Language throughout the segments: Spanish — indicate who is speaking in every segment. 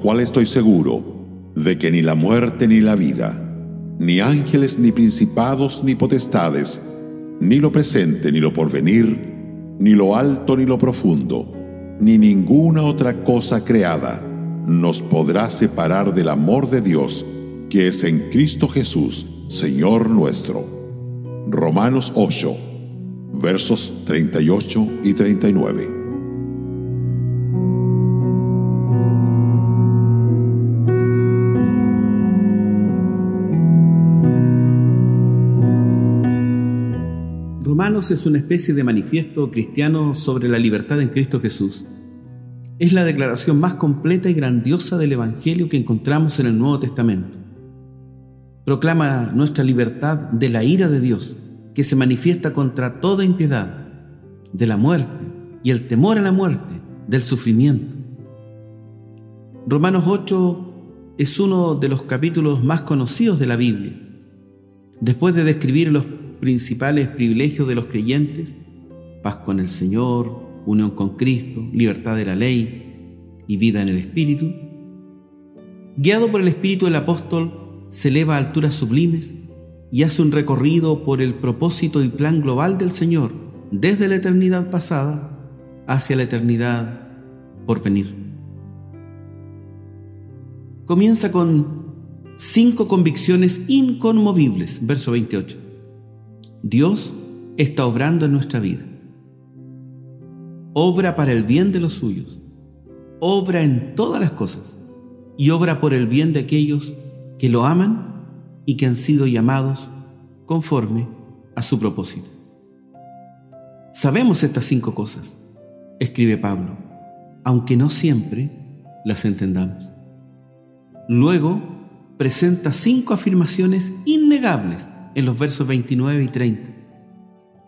Speaker 1: cual estoy seguro de que ni la muerte ni la vida, ni ángeles ni principados ni potestades, ni lo presente ni lo porvenir, ni lo alto ni lo profundo, ni ninguna otra cosa creada nos podrá separar del amor de Dios que es en Cristo Jesús, Señor nuestro. Romanos 8, versos 38 y 39.
Speaker 2: Romanos es una especie de manifiesto cristiano sobre la libertad en Cristo Jesús. Es la declaración más completa y grandiosa del Evangelio que encontramos en el Nuevo Testamento. Proclama nuestra libertad de la ira de Dios, que se manifiesta contra toda impiedad, de la muerte y el temor a la muerte, del sufrimiento. Romanos 8 es uno de los capítulos más conocidos de la Biblia. Después de describir los principales privilegios de los creyentes, paz con el Señor, unión con Cristo, libertad de la ley y vida en el Espíritu. Guiado por el Espíritu del apóstol, se eleva a alturas sublimes y hace un recorrido por el propósito y plan global del Señor desde la eternidad pasada hacia la eternidad por venir. Comienza con cinco convicciones inconmovibles, verso 28. Dios está obrando en nuestra vida. Obra para el bien de los suyos. Obra en todas las cosas. Y obra por el bien de aquellos que lo aman y que han sido llamados conforme a su propósito. Sabemos estas cinco cosas, escribe Pablo, aunque no siempre las entendamos. Luego presenta cinco afirmaciones innegables en los versos 29 y 30,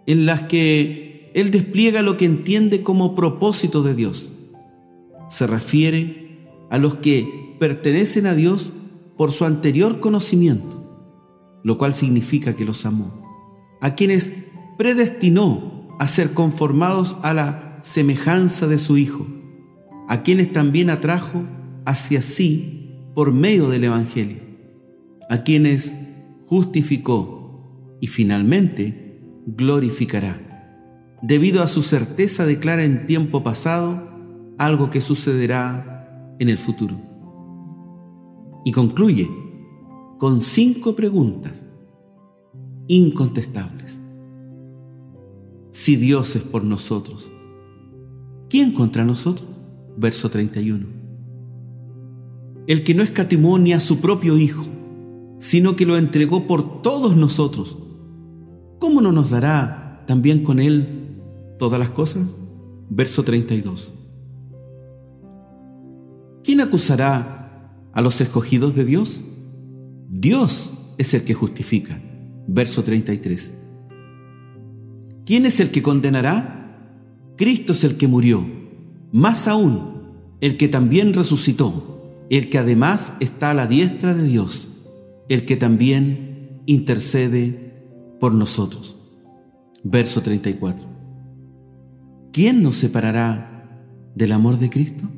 Speaker 2: en las que Él despliega lo que entiende como propósito de Dios. Se refiere a los que pertenecen a Dios por su anterior conocimiento, lo cual significa que los amó, a quienes predestinó a ser conformados a la semejanza de su Hijo, a quienes también atrajo hacia sí por medio del Evangelio, a quienes justificó y finalmente glorificará. Debido a su certeza declara en tiempo pasado algo que sucederá en el futuro. Y concluye con cinco preguntas incontestables. Si Dios es por nosotros, ¿quién contra nosotros? Verso 31. El que no escatimó ni a su propio Hijo, sino que lo entregó por todos nosotros ¿cómo no nos dará también con Él todas las cosas? Verso 32. ¿Quién acusará a los escogidos de Dios? Dios es el que justifica. Verso 33. ¿Quién es el que condenará? Cristo es el que murió. Más aún, el que también resucitó, el que además está a la diestra de Dios, el que también intercede por nosotros. Verso 34. ¿Quién nos separará del amor de Cristo?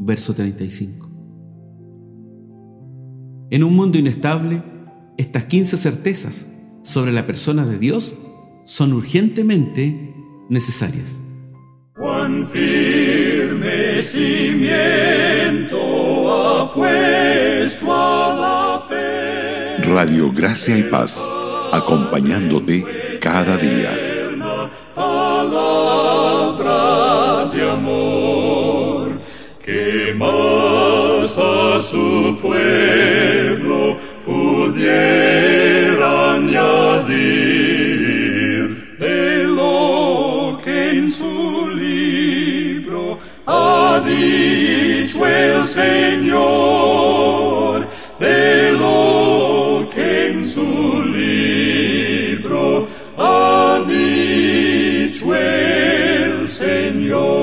Speaker 2: Verso 35. En un mundo inestable, estas 15 certezas sobre la persona de Dios son urgentemente necesarias.
Speaker 3: Cuán firme
Speaker 1: Radio Gracia y Paz acompañándote cada día.
Speaker 3: Palabra de amor que más a su pueblo pudiera añadir de lo que en su libro ha dicho el Señor. Dios.